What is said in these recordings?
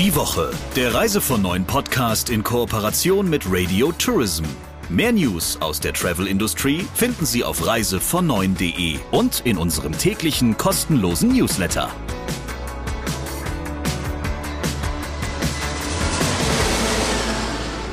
Die Woche, der Reise von neuen Podcast in Kooperation mit Radio Tourism. Mehr News aus der Travel-Industrie finden Sie auf reisevon9.de und in unserem täglichen kostenlosen Newsletter.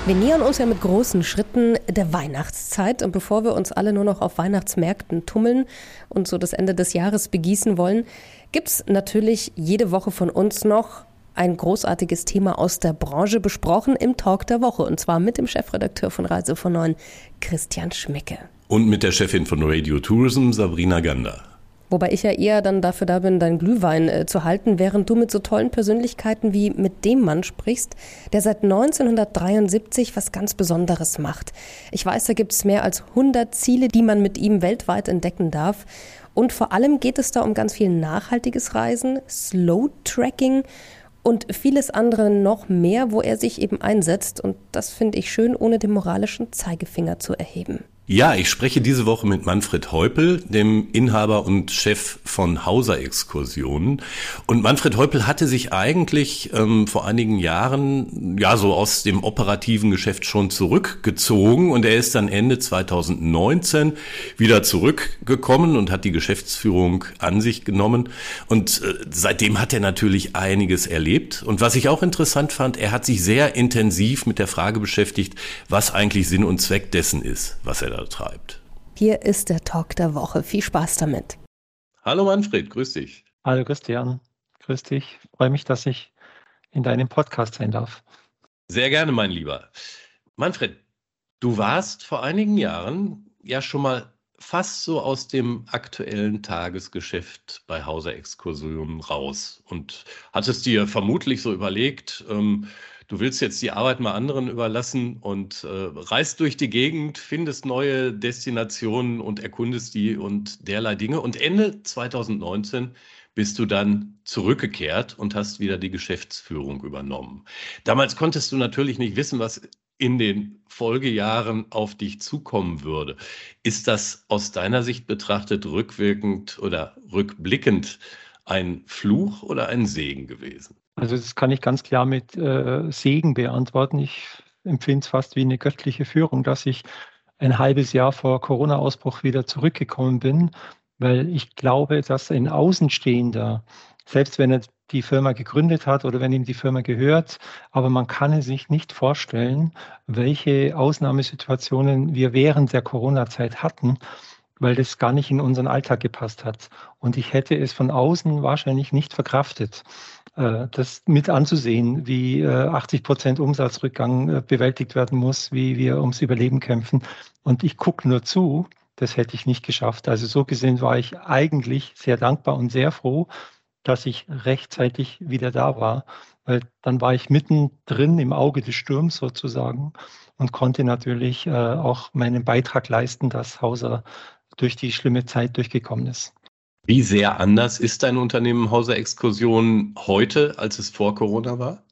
Wir nähern uns ja mit großen Schritten der Weihnachtszeit und bevor wir uns alle nur noch auf Weihnachtsmärkten tummeln und so das Ende des Jahres begießen wollen, gibt es natürlich jede Woche von uns noch ein großartiges Thema aus der Branche besprochen im Talk der Woche und zwar mit dem Chefredakteur von Reise von Neuen, Christian Schmicke. Und mit der Chefin von Radio Tourism, Sabrina Gander. Wobei ich ja eher dann dafür da bin, deinen Glühwein äh, zu halten, während du mit so tollen Persönlichkeiten wie mit dem Mann sprichst, der seit 1973 was ganz Besonderes macht. Ich weiß, da gibt es mehr als 100 Ziele, die man mit ihm weltweit entdecken darf. Und vor allem geht es da um ganz viel nachhaltiges Reisen, Slow Tracking und vieles andere noch mehr, wo er sich eben einsetzt. Und das finde ich schön, ohne den moralischen Zeigefinger zu erheben. Ja, ich spreche diese Woche mit Manfred Heupel, dem Inhaber und Chef von Hauser Exkursionen. Und Manfred Heupel hatte sich eigentlich ähm, vor einigen Jahren ja so aus dem operativen Geschäft schon zurückgezogen und er ist dann Ende 2019 wieder zurückgekommen und hat die Geschäftsführung an sich genommen. Und äh, seitdem hat er natürlich einiges erlebt. Und was ich auch interessant fand, er hat sich sehr intensiv mit der Frage beschäftigt, was eigentlich Sinn und Zweck dessen ist, was er da treibt. Hier ist der Talk der Woche. Viel Spaß damit. Hallo Manfred, grüß dich. Hallo Christian, grüß dich. Freue mich, dass ich in deinem Podcast sein darf. Sehr gerne, mein Lieber. Manfred, du warst vor einigen Jahren ja schon mal fast so aus dem aktuellen Tagesgeschäft bei Hauser Exkursionen raus und hattest dir vermutlich so überlegt, ähm, du willst jetzt die Arbeit mal anderen überlassen und äh, reist durch die Gegend, findest neue Destinationen und erkundest die und derlei Dinge. Und Ende 2019 bist du dann zurückgekehrt und hast wieder die Geschäftsführung übernommen. Damals konntest du natürlich nicht wissen, was in den Folgejahren auf dich zukommen würde. Ist das aus deiner Sicht betrachtet rückwirkend oder rückblickend ein Fluch oder ein Segen gewesen? Also das kann ich ganz klar mit äh, Segen beantworten. Ich empfinde es fast wie eine göttliche Führung, dass ich ein halbes Jahr vor Corona-Ausbruch wieder zurückgekommen bin, weil ich glaube, dass ein Außenstehender, selbst wenn er die Firma gegründet hat oder wenn ihm die Firma gehört, aber man kann es sich nicht vorstellen, welche Ausnahmesituationen wir während der Corona-Zeit hatten weil das gar nicht in unseren Alltag gepasst hat. Und ich hätte es von außen wahrscheinlich nicht verkraftet, das mit anzusehen, wie 80 äh, Prozent Umsatzrückgang äh, bewältigt werden muss, wie wir ums Überleben kämpfen. Und ich gucke nur zu, das hätte ich nicht geschafft. Also so gesehen war ich eigentlich sehr dankbar und sehr froh, dass ich rechtzeitig wieder da war, weil dann war ich mittendrin im Auge des Sturms sozusagen und konnte natürlich auch meinen Beitrag leisten, dass Hauser durch die schlimme Zeit durchgekommen ist. Wie sehr anders ist dein Unternehmen Hauser Exkursion heute, als es vor Corona war?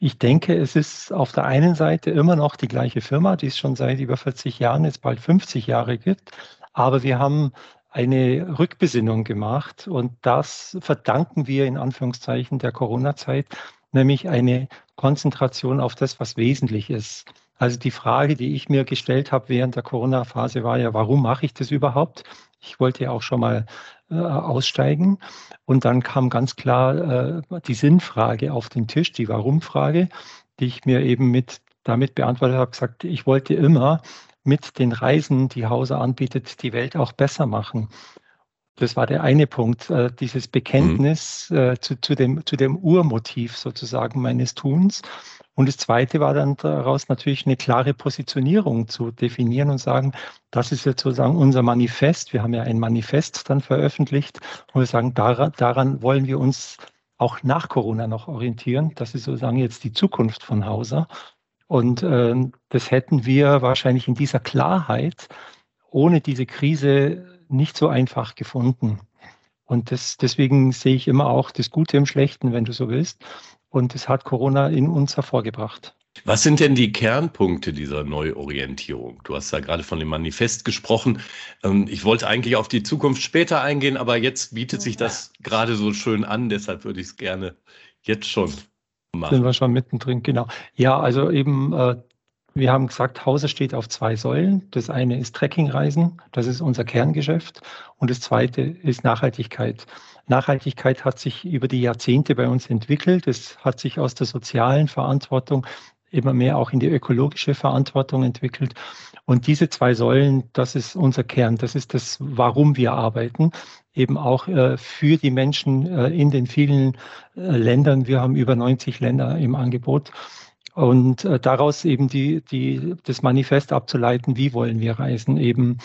Ich denke, es ist auf der einen Seite immer noch die gleiche Firma, die es schon seit über 40 Jahren, jetzt bald 50 Jahre gibt. Aber wir haben eine Rückbesinnung gemacht und das verdanken wir in Anführungszeichen der Corona-Zeit, nämlich eine Konzentration auf das, was wesentlich ist. Also die Frage, die ich mir gestellt habe während der Corona-Phase war ja, warum mache ich das überhaupt? Ich wollte ja auch schon mal äh, aussteigen. Und dann kam ganz klar äh, die Sinnfrage auf den Tisch, die Warum-Frage, die ich mir eben mit damit beantwortet habe, gesagt, ich wollte immer mit den Reisen, die Hause anbietet, die Welt auch besser machen. Das war der eine Punkt, äh, dieses Bekenntnis mhm. äh, zu, zu, dem, zu dem Urmotiv sozusagen meines Tuns. Und das Zweite war dann daraus natürlich eine klare Positionierung zu definieren und sagen, das ist jetzt sozusagen unser Manifest. Wir haben ja ein Manifest dann veröffentlicht und wir sagen, daran, daran wollen wir uns auch nach Corona noch orientieren. Das ist sozusagen jetzt die Zukunft von Hauser. Und äh, das hätten wir wahrscheinlich in dieser Klarheit ohne diese Krise nicht so einfach gefunden. Und das, deswegen sehe ich immer auch das Gute im Schlechten, wenn du so willst. Und das hat Corona in uns hervorgebracht. Was sind denn die Kernpunkte dieser Neuorientierung? Du hast ja gerade von dem Manifest gesprochen. Ähm, ich wollte eigentlich auf die Zukunft später eingehen, aber jetzt bietet sich das gerade so schön an. Deshalb würde ich es gerne jetzt schon machen. Sind wir schon mittendrin, genau. Ja, also eben, äh, wir haben gesagt, Hauser steht auf zwei Säulen. Das eine ist Trekkingreisen, das ist unser Kerngeschäft. Und das zweite ist Nachhaltigkeit. Nachhaltigkeit hat sich über die Jahrzehnte bei uns entwickelt. Es hat sich aus der sozialen Verantwortung immer mehr auch in die ökologische Verantwortung entwickelt. Und diese zwei Säulen, das ist unser Kern, das ist das, warum wir arbeiten, eben auch äh, für die Menschen äh, in den vielen äh, Ländern. Wir haben über 90 Länder im Angebot. Und äh, daraus eben die, die, das Manifest abzuleiten, wie wollen wir reisen, eben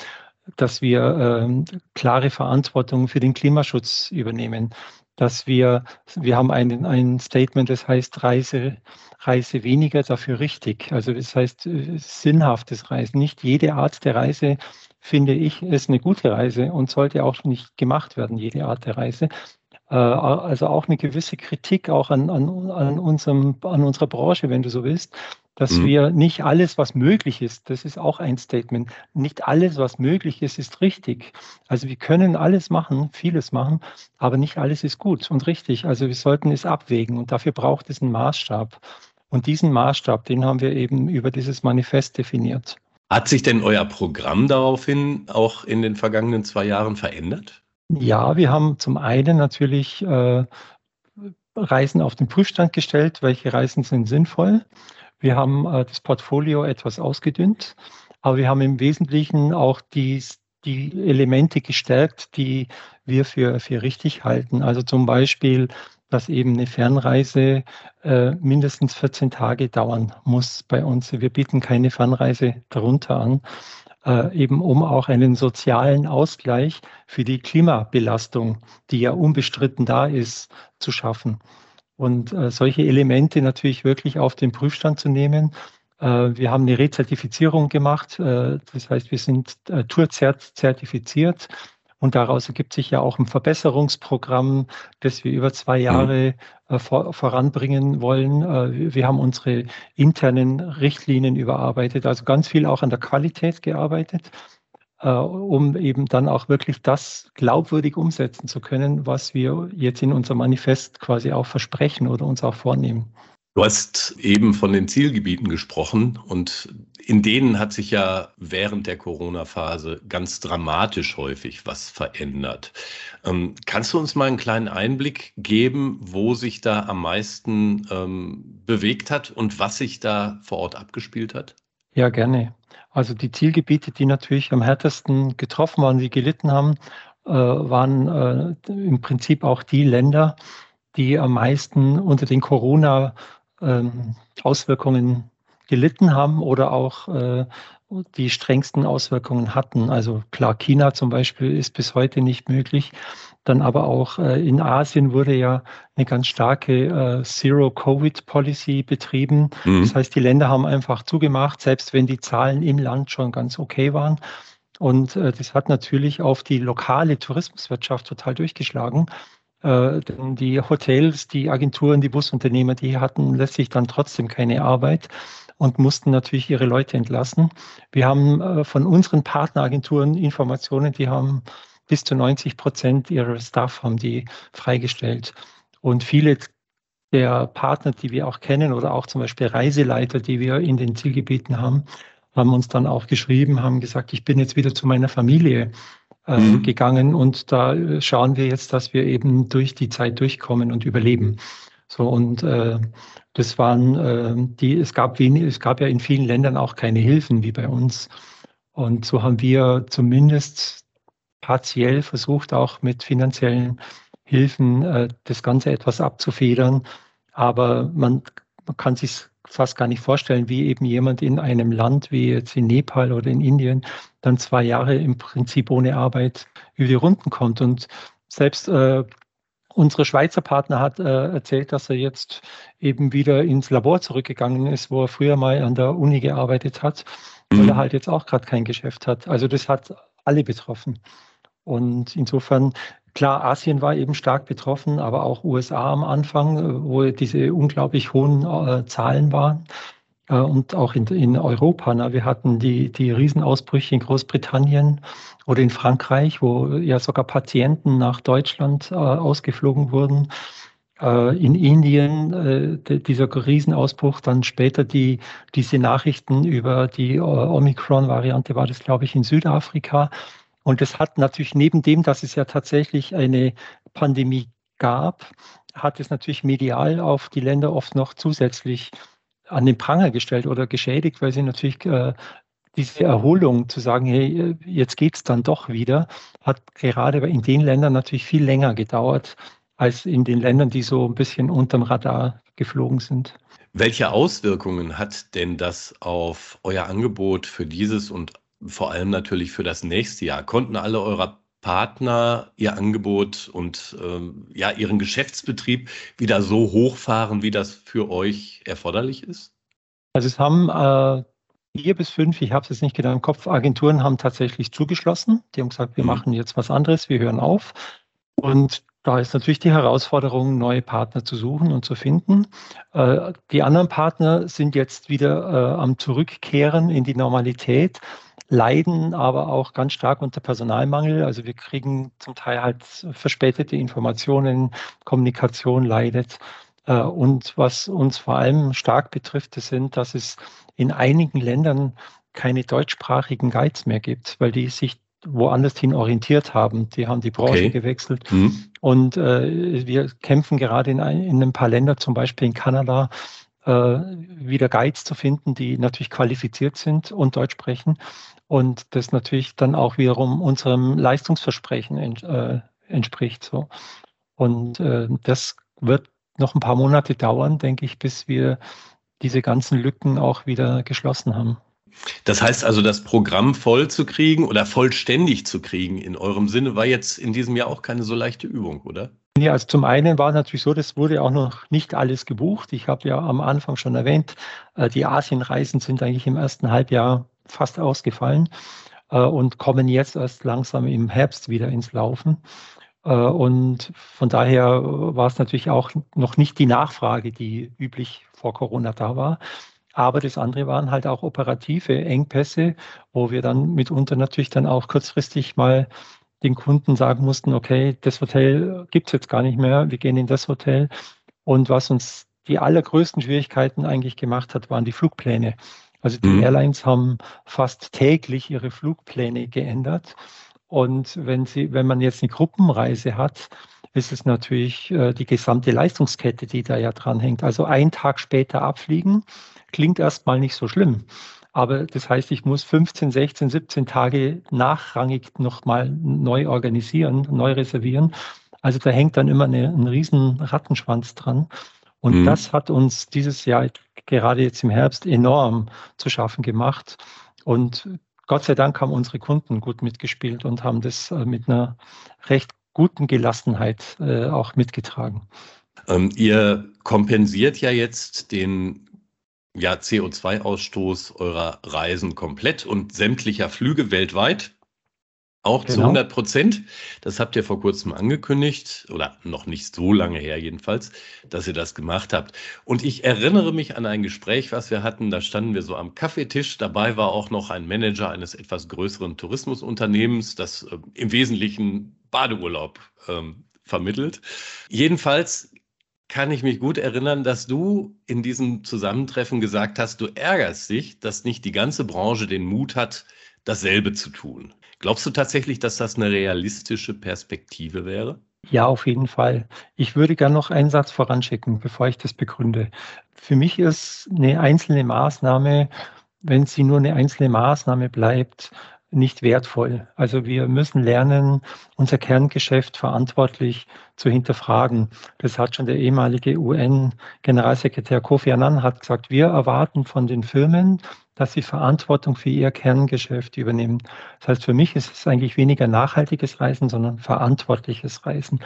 dass wir äh, klare Verantwortung für den Klimaschutz übernehmen, dass wir, wir haben ein, ein Statement, das heißt Reise, Reise weniger, dafür richtig. Also das heißt äh, sinnhaftes Reisen. Nicht jede Art der Reise, finde ich, ist eine gute Reise und sollte auch nicht gemacht werden, jede Art der Reise. Äh, also auch eine gewisse Kritik auch an, an, an, unserem, an unserer Branche, wenn du so willst, dass mhm. wir nicht alles, was möglich ist, das ist auch ein Statement, nicht alles, was möglich ist, ist richtig. Also wir können alles machen, vieles machen, aber nicht alles ist gut und richtig. Also wir sollten es abwägen und dafür braucht es einen Maßstab. Und diesen Maßstab, den haben wir eben über dieses Manifest definiert. Hat sich denn euer Programm daraufhin auch in den vergangenen zwei Jahren verändert? Ja, wir haben zum einen natürlich äh, Reisen auf den Prüfstand gestellt, welche Reisen sind sinnvoll. Wir haben äh, das Portfolio etwas ausgedünnt, aber wir haben im Wesentlichen auch die, die Elemente gestärkt, die wir für, für richtig halten. Also zum Beispiel, dass eben eine Fernreise äh, mindestens 14 Tage dauern muss bei uns. Wir bieten keine Fernreise darunter an, äh, eben um auch einen sozialen Ausgleich für die Klimabelastung, die ja unbestritten da ist, zu schaffen. Und äh, solche Elemente natürlich wirklich auf den Prüfstand zu nehmen. Äh, wir haben eine Rezertifizierung gemacht. Äh, das heißt, wir sind äh, Tourzert zertifiziert. Und daraus ergibt sich ja auch ein Verbesserungsprogramm, das wir über zwei mhm. Jahre äh, vor, voranbringen wollen. Äh, wir haben unsere internen Richtlinien überarbeitet, also ganz viel auch an der Qualität gearbeitet. Äh, um eben dann auch wirklich das glaubwürdig umsetzen zu können, was wir jetzt in unserem Manifest quasi auch versprechen oder uns auch vornehmen. Du hast eben von den Zielgebieten gesprochen und in denen hat sich ja während der Corona-Phase ganz dramatisch häufig was verändert. Ähm, kannst du uns mal einen kleinen Einblick geben, wo sich da am meisten ähm, bewegt hat und was sich da vor Ort abgespielt hat? Ja, gerne. Also die Zielgebiete, die natürlich am härtesten getroffen waren, die gelitten haben, äh, waren äh, im Prinzip auch die Länder, die am meisten unter den Corona-Auswirkungen ähm, gelitten haben oder auch äh, die strengsten Auswirkungen hatten. Also klar, China zum Beispiel ist bis heute nicht möglich. Dann aber auch äh, in Asien wurde ja eine ganz starke äh, Zero-Covid-Policy betrieben. Mhm. Das heißt, die Länder haben einfach zugemacht, selbst wenn die Zahlen im Land schon ganz okay waren. Und äh, das hat natürlich auf die lokale Tourismuswirtschaft total durchgeschlagen. Äh, denn die Hotels, die Agenturen, die Busunternehmer, die hatten letztlich dann trotzdem keine Arbeit und mussten natürlich ihre Leute entlassen. Wir haben äh, von unseren Partneragenturen Informationen, die haben bis zu 90 Prozent ihrer Staff haben die freigestellt. Und viele der Partner, die wir auch kennen oder auch zum Beispiel Reiseleiter, die wir in den Zielgebieten haben, haben uns dann auch geschrieben, haben gesagt, ich bin jetzt wieder zu meiner Familie mhm. gegangen und da äh, schauen wir jetzt, dass wir eben durch die Zeit durchkommen und überleben. So und äh, das waren äh, die, es gab wenig, es gab ja in vielen Ländern auch keine Hilfen wie bei uns. Und so haben wir zumindest partiell versucht, auch mit finanziellen Hilfen äh, das Ganze etwas abzufedern. Aber man, man kann sich fast gar nicht vorstellen, wie eben jemand in einem Land wie jetzt in Nepal oder in Indien dann zwei Jahre im Prinzip ohne Arbeit über die Runden kommt. Und selbst äh, unsere Schweizer Partner hat äh, erzählt, dass er jetzt eben wieder ins Labor zurückgegangen ist, wo er früher mal an der Uni gearbeitet hat, weil mhm. er halt jetzt auch gerade kein Geschäft hat. Also das hat alle betroffen. Und insofern, klar, Asien war eben stark betroffen, aber auch USA am Anfang, wo diese unglaublich hohen äh, Zahlen waren. Äh, und auch in, in Europa. Na, wir hatten die, die Riesenausbrüche in Großbritannien oder in Frankreich, wo ja sogar Patienten nach Deutschland äh, ausgeflogen wurden. äh, in Indien äh, dieser Riesenausbruch, dann später die, diese Nachrichten über die Omikron-Variante war das, glaube ich, in Südafrika. Und das hat natürlich neben dem, dass es ja tatsächlich eine Pandemie gab, hat es natürlich medial auf die Länder oft noch zusätzlich an den Pranger gestellt oder geschädigt, weil sie natürlich äh, diese Erholung zu sagen, hey, jetzt geht es dann doch wieder, hat gerade in den Ländern natürlich viel länger gedauert als in den Ländern, die so ein bisschen unterm Radar geflogen sind. Welche Auswirkungen hat denn das auf euer Angebot für dieses und vor allem natürlich für das nächste Jahr? Konnten alle eurer Partner ihr Angebot und ähm, ja ihren Geschäftsbetrieb wieder so hochfahren, wie das für euch erforderlich ist? Also es haben äh, vier bis fünf, ich habe es jetzt nicht genau im Kopf, Agenturen haben tatsächlich zugeschlossen. Die haben gesagt, wir mhm. machen jetzt was anderes, wir hören auf. Und da ist natürlich die Herausforderung, neue Partner zu suchen und zu finden. Äh, die anderen Partner sind jetzt wieder äh, am Zurückkehren in die Normalität, leiden aber auch ganz stark unter Personalmangel. Also wir kriegen zum Teil halt verspätete Informationen, Kommunikation leidet. Äh, und was uns vor allem stark betrifft, sind, dass es in einigen Ländern keine deutschsprachigen Guides mehr gibt, weil die sich woanders hin orientiert haben. Die haben die Branche okay. gewechselt. Mhm. Und äh, wir kämpfen gerade in, ein, in ein paar Ländern, zum Beispiel in Kanada, äh, wieder Guides zu finden, die natürlich qualifiziert sind und Deutsch sprechen. Und das natürlich dann auch wiederum unserem Leistungsversprechen ent, äh, entspricht. So. Und äh, das wird noch ein paar Monate dauern, denke ich, bis wir diese ganzen Lücken auch wieder geschlossen haben. Das heißt also, das Programm voll zu kriegen oder vollständig zu kriegen in eurem Sinne war jetzt in diesem Jahr auch keine so leichte Übung, oder? Ja, also zum einen war es natürlich so, das wurde auch noch nicht alles gebucht. Ich habe ja am Anfang schon erwähnt, äh, die Asienreisen sind eigentlich im ersten Halbjahr fast ausgefallen äh, und kommen jetzt erst langsam im Herbst wieder ins Laufen. Äh, und von daher war es natürlich auch noch nicht die Nachfrage, die üblich vor Corona da war. Aber das andere waren halt auch operative Engpässe, wo wir dann mitunter natürlich dann auch kurzfristig mal den Kunden sagen mussten, okay, das Hotel gibt es jetzt gar nicht mehr, wir gehen in das Hotel. Und was uns die allergrößten Schwierigkeiten eigentlich gemacht hat, waren die Flugpläne. Also die mhm. Airlines haben fast täglich ihre Flugpläne geändert. Und wenn sie, wenn man jetzt eine Gruppenreise hat, ist es natürlich äh, die gesamte Leistungskette, die da ja dran hängt. Also einen Tag später abfliegen, klingt erstmal nicht so schlimm. Aber das heißt, ich muss 15, 16, 17 Tage nachrangig nochmal neu organisieren, neu reservieren. Also da hängt dann immer eine, ein riesen Rattenschwanz dran. Und mhm. das hat uns dieses Jahr, gerade jetzt im Herbst, enorm zu schaffen gemacht. Und Gott sei Dank haben unsere Kunden gut mitgespielt und haben das äh, mit einer recht guten Gelassenheit äh, auch mitgetragen. Ähm, ihr kompensiert ja jetzt den ja, CO2-Ausstoß eurer Reisen komplett und sämtlicher Flüge weltweit. Auch genau. zu 100 Prozent. Das habt ihr vor kurzem angekündigt oder noch nicht so lange her jedenfalls, dass ihr das gemacht habt. Und ich erinnere mich an ein Gespräch, was wir hatten. Da standen wir so am Kaffeetisch. Dabei war auch noch ein Manager eines etwas größeren Tourismusunternehmens, das äh, im Wesentlichen Badeurlaub ähm, vermittelt. Jedenfalls kann ich mich gut erinnern, dass du in diesem Zusammentreffen gesagt hast, du ärgerst dich, dass nicht die ganze Branche den Mut hat, dasselbe zu tun. Glaubst du tatsächlich, dass das eine realistische Perspektive wäre? Ja, auf jeden Fall. Ich würde gerne noch einen Satz voranschicken, bevor ich das begründe. Für mich ist eine einzelne Maßnahme, wenn sie nur eine einzelne Maßnahme bleibt, nicht wertvoll. Also wir müssen lernen, unser Kerngeschäft verantwortlich zu hinterfragen. Das hat schon der ehemalige UN-Generalsekretär Kofi Annan hat gesagt, wir erwarten von den Firmen, dass sie Verantwortung für ihr Kerngeschäft übernehmen. Das heißt, für mich ist es eigentlich weniger nachhaltiges Reisen, sondern verantwortliches Reisen.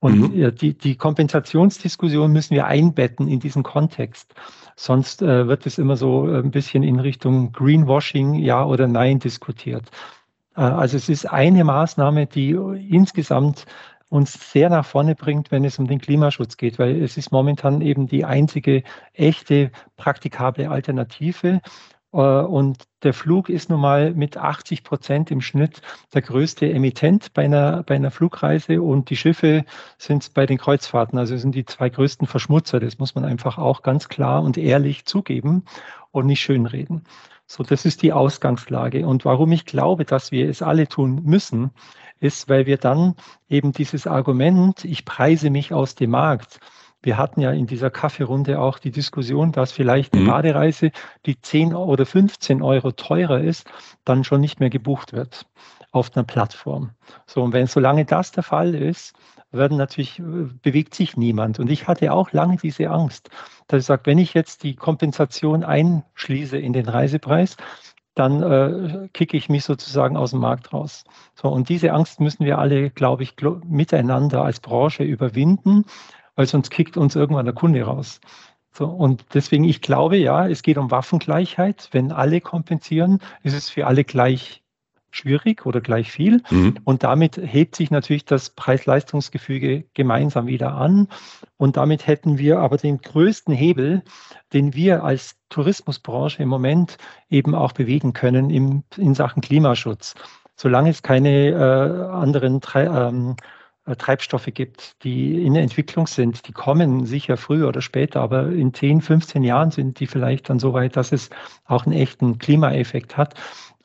Und mhm. die, die Kompensationsdiskussion müssen wir einbetten in diesen Kontext. Sonst äh, wird es immer so äh, ein bisschen in Richtung Greenwashing, ja oder nein diskutiert. Äh, also es ist eine Maßnahme, die insgesamt uns sehr nach vorne bringt, wenn es um den Klimaschutz geht, weil es ist momentan eben die einzige echte praktikable Alternative. Äh, und der Flug ist nun mal mit 80 Prozent im Schnitt der größte Emittent bei einer, bei einer Flugreise und die Schiffe sind bei den Kreuzfahrten, also sind die zwei größten Verschmutzer. Das muss man einfach auch ganz klar und ehrlich zugeben und nicht schönreden. So, das ist die Ausgangslage. Und warum ich glaube, dass wir es alle tun müssen, ist, weil wir dann eben dieses Argument, ich preise mich aus dem Markt, wir hatten ja in dieser Kaffeerunde auch die Diskussion, dass vielleicht eine mhm. Badereise, die 10 oder 15 Euro teurer ist, dann schon nicht mehr gebucht wird auf einer Plattform. So, und wenn solange das der Fall ist, werden natürlich, äh, bewegt sich niemand. Und ich hatte auch lange diese Angst, dass ich sage, wenn ich jetzt die Kompensation einschließe in den Reisepreis, dann äh, kicke ich mich sozusagen aus dem Markt raus. So, und diese Angst müssen wir alle, glaube ich, miteinander als Branche überwinden, weil sonst kickt uns irgendwann der Kunde raus. So, und deswegen, ich glaube, ja, es geht um Waffengleichheit. Wenn alle kompensieren, ist es für alle gleich schwierig oder gleich viel. Mhm. Und damit hebt sich natürlich das Preis-Leistungsgefüge gemeinsam wieder an. Und damit hätten wir aber den größten Hebel, den wir als Tourismusbranche im Moment eben auch bewegen können im, in Sachen Klimaschutz. Solange es keine äh, anderen ähm, äh, Treibstoffe gibt, die in der Entwicklung sind. Die kommen sicher früher oder später, aber in 10, 15 Jahren sind die vielleicht dann so weit, dass es auch einen echten Klimaeffekt hat.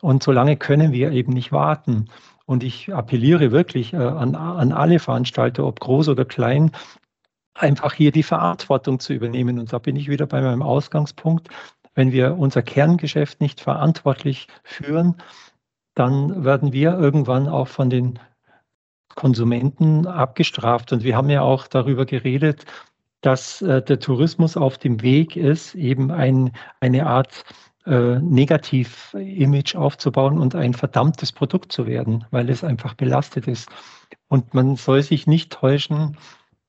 Und solange können wir eben nicht warten. Und ich appelliere wirklich äh, an, an alle Veranstalter, ob groß oder klein, einfach hier die Verantwortung zu übernehmen. Und da bin ich wieder bei meinem Ausgangspunkt. Wenn wir unser Kerngeschäft nicht verantwortlich führen, dann werden wir irgendwann auch von den Konsumenten abgestraft. Und wir haben ja auch darüber geredet, dass äh, der Tourismus auf dem Weg ist, eben ein, eine Art äh, Negativ-Image aufzubauen und ein verdammtes Produkt zu werden, weil es einfach belastet ist. Und man soll sich nicht täuschen,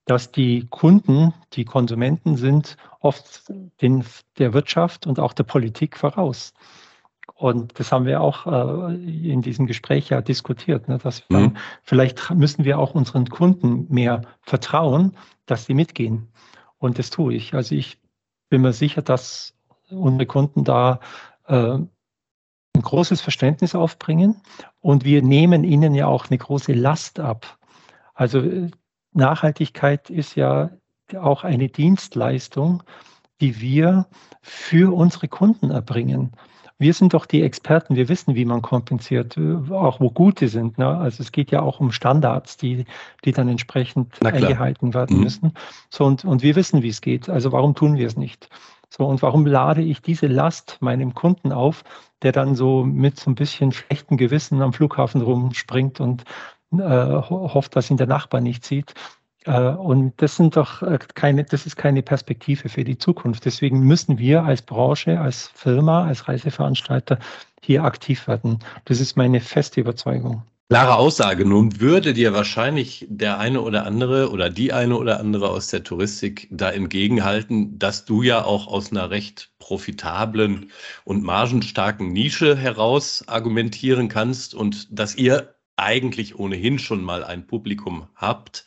dass die Kunden, die Konsumenten sind, oft den, der Wirtschaft und auch der Politik voraus. Und das haben wir auch äh, in diesem Gespräch ja diskutiert, ne, dass wir mhm. vielleicht müssen wir auch unseren Kunden mehr vertrauen, dass sie mitgehen. Und das tue ich. Also ich bin mir sicher, dass unsere Kunden da äh, ein großes Verständnis aufbringen und wir nehmen ihnen ja auch eine große Last ab. Also äh, Nachhaltigkeit ist ja auch eine Dienstleistung, die wir für unsere Kunden erbringen. Wir sind doch die Experten, wir wissen, wie man kompensiert, äh, auch wo gute sind. Ne? Also es geht ja auch um Standards, die, die dann entsprechend eingehalten werden mhm. müssen. So, und, und wir wissen, wie es geht. Also warum tun wir es nicht? So, und warum lade ich diese Last meinem Kunden auf, der dann so mit so ein bisschen schlechten Gewissen am Flughafen rumspringt und äh, hofft, dass ihn der Nachbar nicht sieht? Äh, und das sind doch äh, keine, das ist keine Perspektive für die Zukunft. Deswegen müssen wir als Branche, als Firma, als Reiseveranstalter hier aktiv werden. Das ist meine feste Überzeugung. Klare Aussage. Nun würde dir wahrscheinlich der eine oder andere oder die eine oder andere aus der Touristik da entgegenhalten, dass du ja auch aus einer recht profitablen und margenstarken Nische heraus argumentieren kannst und dass ihr eigentlich ohnehin schon mal ein Publikum habt,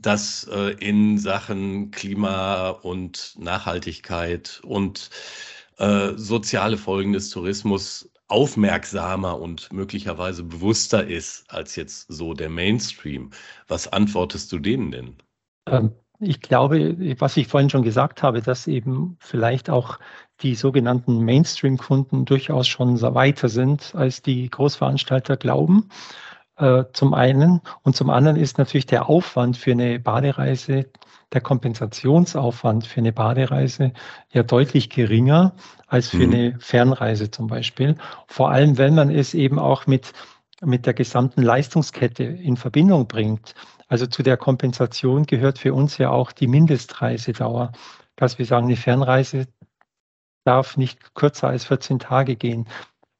das äh, in Sachen Klima und Nachhaltigkeit und äh, soziale Folgen des Tourismus aufmerksamer und möglicherweise bewusster ist als jetzt so der Mainstream. Was antwortest du denen denn? Ähm, ich glaube, was ich vorhin schon gesagt habe, dass eben vielleicht auch die sogenannten Mainstream-Kunden durchaus schon weiter sind, als die Großveranstalter glauben äh, zum einen. Und zum anderen ist natürlich der Aufwand für eine Badereise, der Kompensationsaufwand für eine Badereise ja deutlich geringer als für mhm. eine Fernreise zum Beispiel. Vor allem, wenn man es eben auch mit, mit der gesamten Leistungskette in Verbindung bringt. Also zu der Kompensation gehört für uns ja auch die Mindestreisedauer, dass wir sagen, eine Fernreise darf nicht kürzer als 14 Tage gehen.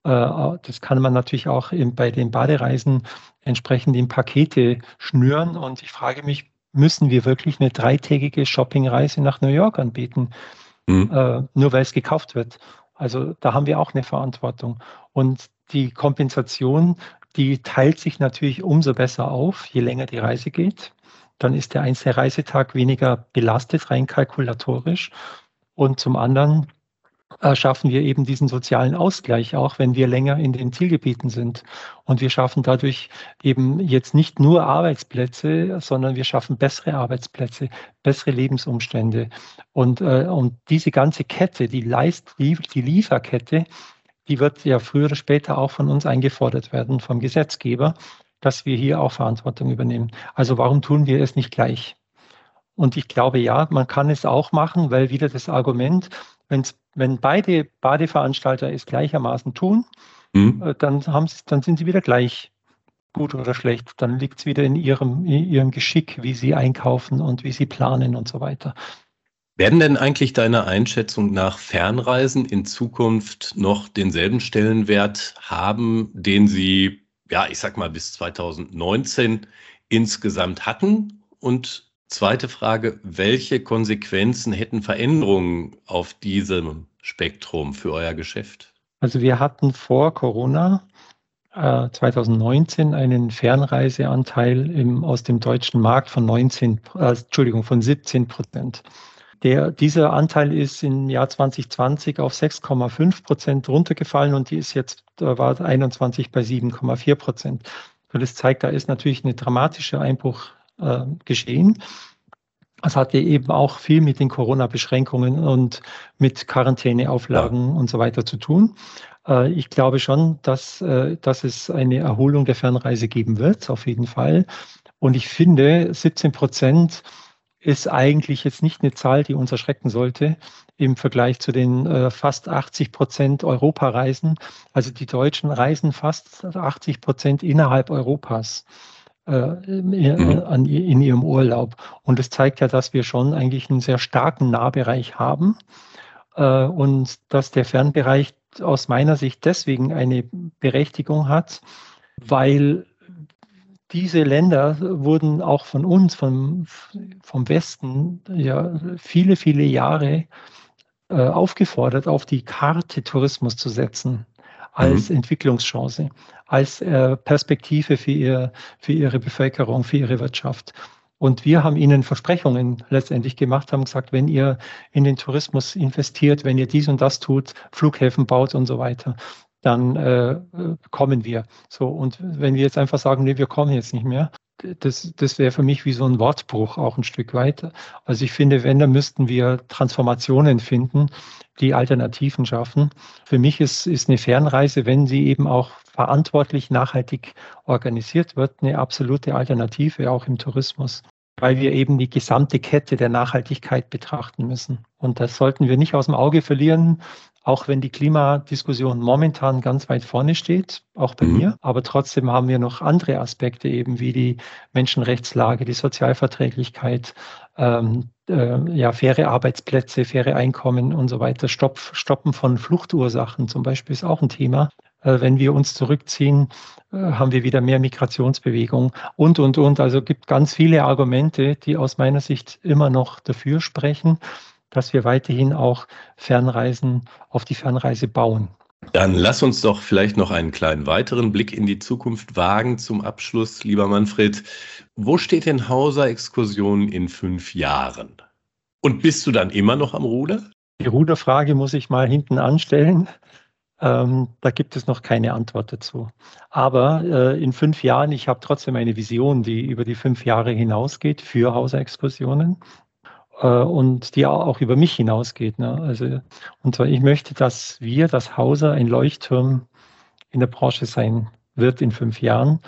Äh, das kann man natürlich auch bei den Badereisen entsprechend in Pakete schnüren. Und ich frage mich, müssen wir wirklich eine dreitägige Shoppingreise nach New York anbieten, mhm. Äh, nur weil es gekauft wird? Also da haben wir auch eine Verantwortung. Und die Kompensation, die teilt sich natürlich umso besser auf, je länger die Reise geht. Dann ist der einzelne Reisetag weniger belastet, rein kalkulatorisch. Und zum anderen schaffen wir eben diesen sozialen Ausgleich auch, wenn wir länger in den Zielgebieten sind. Und wir schaffen dadurch eben jetzt nicht nur Arbeitsplätze, sondern wir schaffen bessere Arbeitsplätze, bessere Lebensumstände. Und, äh, und diese ganze Kette, die, Leist, die, die Lieferkette, die wird ja früher oder später auch von uns eingefordert werden, vom Gesetzgeber, dass wir hier auch Verantwortung übernehmen. Also warum tun wir es nicht gleich? Und ich glaube, ja, man kann es auch machen, weil wieder das Argument, wenn's, wenn beide Badeveranstalter es gleichermaßen tun, mhm. Äh, dann, dann sind sie wieder gleich gut oder schlecht. Dann liegt es wieder in ihrem, in ihrem Geschick, wie sie einkaufen und wie sie planen und so weiter. Werden denn eigentlich deiner Einschätzung nach Fernreisen in Zukunft noch denselben Stellenwert haben, den sie, ja, ich sag mal, bis 2019 insgesamt hatten? Und Zweite Frage, welche Konsequenzen hätten Veränderungen auf diesem Spektrum für euer Geschäft? Also wir hatten vor Corona äh, 2019 einen Fernreiseanteil im, aus dem deutschen Markt von 19, äh, Entschuldigung, von 17 Prozent. Der, dieser Anteil ist im Jahr 2020 auf 6,5 Prozent runtergefallen und die ist jetzt, äh, war 21 bei 7,4 Prozent. Das zeigt, da ist natürlich ein dramatischer Einbruch äh, geschehen. Es hatte eben auch viel mit den Corona-Beschränkungen und mit Quarantäneauflagen ja. und so weiter zu tun. Äh, ich glaube schon, dass, äh, dass es eine Erholung der Fernreise geben wird, auf jeden Fall. Und ich finde, 17 Prozent ist eigentlich jetzt nicht eine Zahl, die uns erschrecken sollte im Vergleich zu den äh, fast 80 Prozent Europareisen. Also die Deutschen reisen fast 80 Prozent innerhalb Europas. In ihrem Urlaub. Und es zeigt ja, dass wir schon eigentlich einen sehr starken Nahbereich haben äh, und dass der Fernbereich aus meiner Sicht deswegen eine Berechtigung hat, weil diese Länder wurden auch von uns, vom, vom Westen, ja viele, viele Jahre äh, aufgefordert, auf die Karte Tourismus zu setzen als mhm. Entwicklungschance, als äh, Perspektive für, ihr, für ihre Bevölkerung, für ihre Wirtschaft. Und wir haben ihnen Versprechungen letztendlich gemacht, haben gesagt, wenn ihr in den Tourismus investiert, wenn ihr dies und das tut, Flughäfen baut und so weiter, dann äh, kommen wir. So, und wenn wir jetzt einfach sagen, nee, wir kommen jetzt nicht mehr, das, das wäre für mich wie so ein Wortbruch auch ein Stück weiter. Also ich finde, wenn, dann müssten wir Transformationen finden, die Alternativen schaffen. Für mich ist, ist eine Fernreise, wenn sie eben auch verantwortlich nachhaltig organisiert wird, eine absolute Alternative auch im Tourismus, weil wir eben die gesamte Kette der Nachhaltigkeit betrachten müssen. Und das sollten wir nicht aus dem Auge verlieren, auch wenn die Klimadiskussion momentan ganz weit vorne steht, auch bei mhm. mir. Aber trotzdem haben wir noch andere Aspekte eben wie die Menschenrechtslage, die Sozialverträglichkeit, ähm, äh, ja, faire Arbeitsplätze, faire Einkommen und so weiter. Stopp, Stoppen von Fluchtursachen zum Beispiel ist auch ein Thema. Äh, wenn wir uns zurückziehen, äh, haben wir wieder mehr Migrationsbewegung und, und, und. Also gibt ganz viele Argumente, die aus meiner Sicht immer noch dafür sprechen dass wir weiterhin auch Fernreisen auf die Fernreise bauen. Dann lass uns doch vielleicht noch einen kleinen weiteren Blick in die Zukunft wagen zum Abschluss, lieber Manfred. Wo steht denn Hauser Exkursion in fünf Jahren? Und bist du dann immer noch am Ruder? Die Ruderfrage muss ich mal hinten anstellen. Ähm, da gibt es noch keine Antwort dazu. Aber äh, in fünf Jahren, ich habe trotzdem eine Vision, die über die fünf Jahre hinausgeht für Hauser-Exkursionen äh, und die auch über mich hinausgeht. Ne? Also, und zwar, ich möchte, dass wir, das Hauser, ein Leuchtturm in der Branche sein wird in fünf Jahren.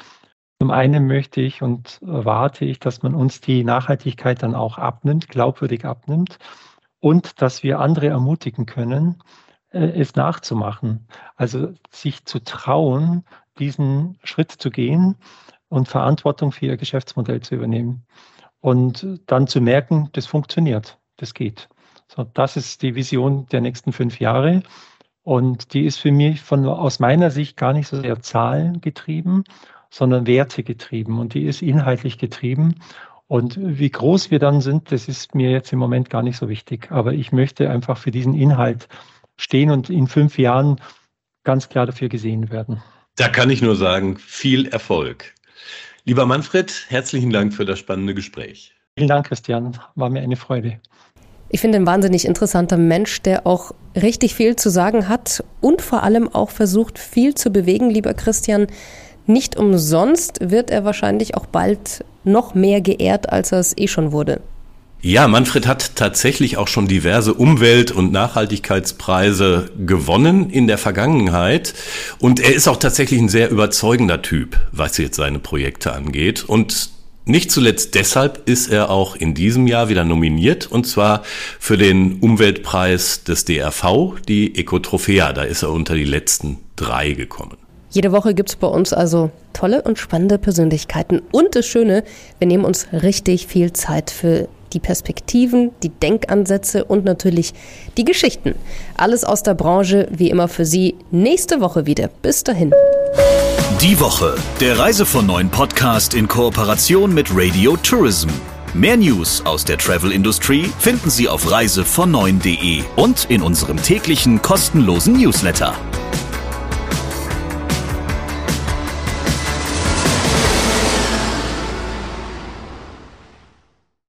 Zum einen möchte ich und erwarte ich, dass man uns die Nachhaltigkeit dann auch abnimmt, glaubwürdig abnimmt und dass wir andere ermutigen können, es nachzumachen. Also sich zu trauen, diesen Schritt zu gehen und Verantwortung für ihr Geschäftsmodell zu übernehmen und dann zu merken, das funktioniert, das geht. So, das ist die Vision der nächsten fünf Jahre. Und die ist für mich von, aus meiner Sicht gar nicht so sehr Zahlen getrieben, sondern Werte getrieben. Und die ist inhaltlich getrieben. Und wie groß wir dann sind, das ist mir jetzt im Moment gar nicht so wichtig. Aber ich möchte einfach für diesen Inhalt stehen und in fünf Jahren ganz klar dafür gesehen werden. Da kann ich nur sagen, viel Erfolg. Lieber Manfred, herzlichen Dank für das spannende Gespräch. Vielen Dank, Christian. War mir eine Freude. Ich finde ein wahnsinnig interessanter Mensch, der auch richtig viel zu sagen hat und vor allem auch versucht, viel zu bewegen, lieber Christian. Nicht umsonst wird er wahrscheinlich auch bald noch mehr geehrt, als er es eh schon wurde. Ja, Manfred hat tatsächlich auch schon diverse Umwelt- und Nachhaltigkeitspreise gewonnen in der Vergangenheit. Und er ist auch tatsächlich ein sehr überzeugender Typ, was jetzt seine Projekte angeht. Und nicht zuletzt deshalb ist er auch in diesem Jahr wieder nominiert und zwar für den Umweltpreis des DRV, die Ecotrophea. Da ist er unter die letzten drei gekommen. Jede Woche gibt es bei uns also tolle und spannende Persönlichkeiten. Und das Schöne, wir nehmen uns richtig viel Zeit für die Perspektiven, die Denkansätze und natürlich die Geschichten. Alles aus der Branche, wie immer für Sie, nächste Woche wieder. Bis dahin. Die Woche, der Reise von neuen Podcast in Kooperation mit Radio Tourism. Mehr News aus der Travel Industry finden Sie auf reisevon und in unserem täglichen kostenlosen Newsletter.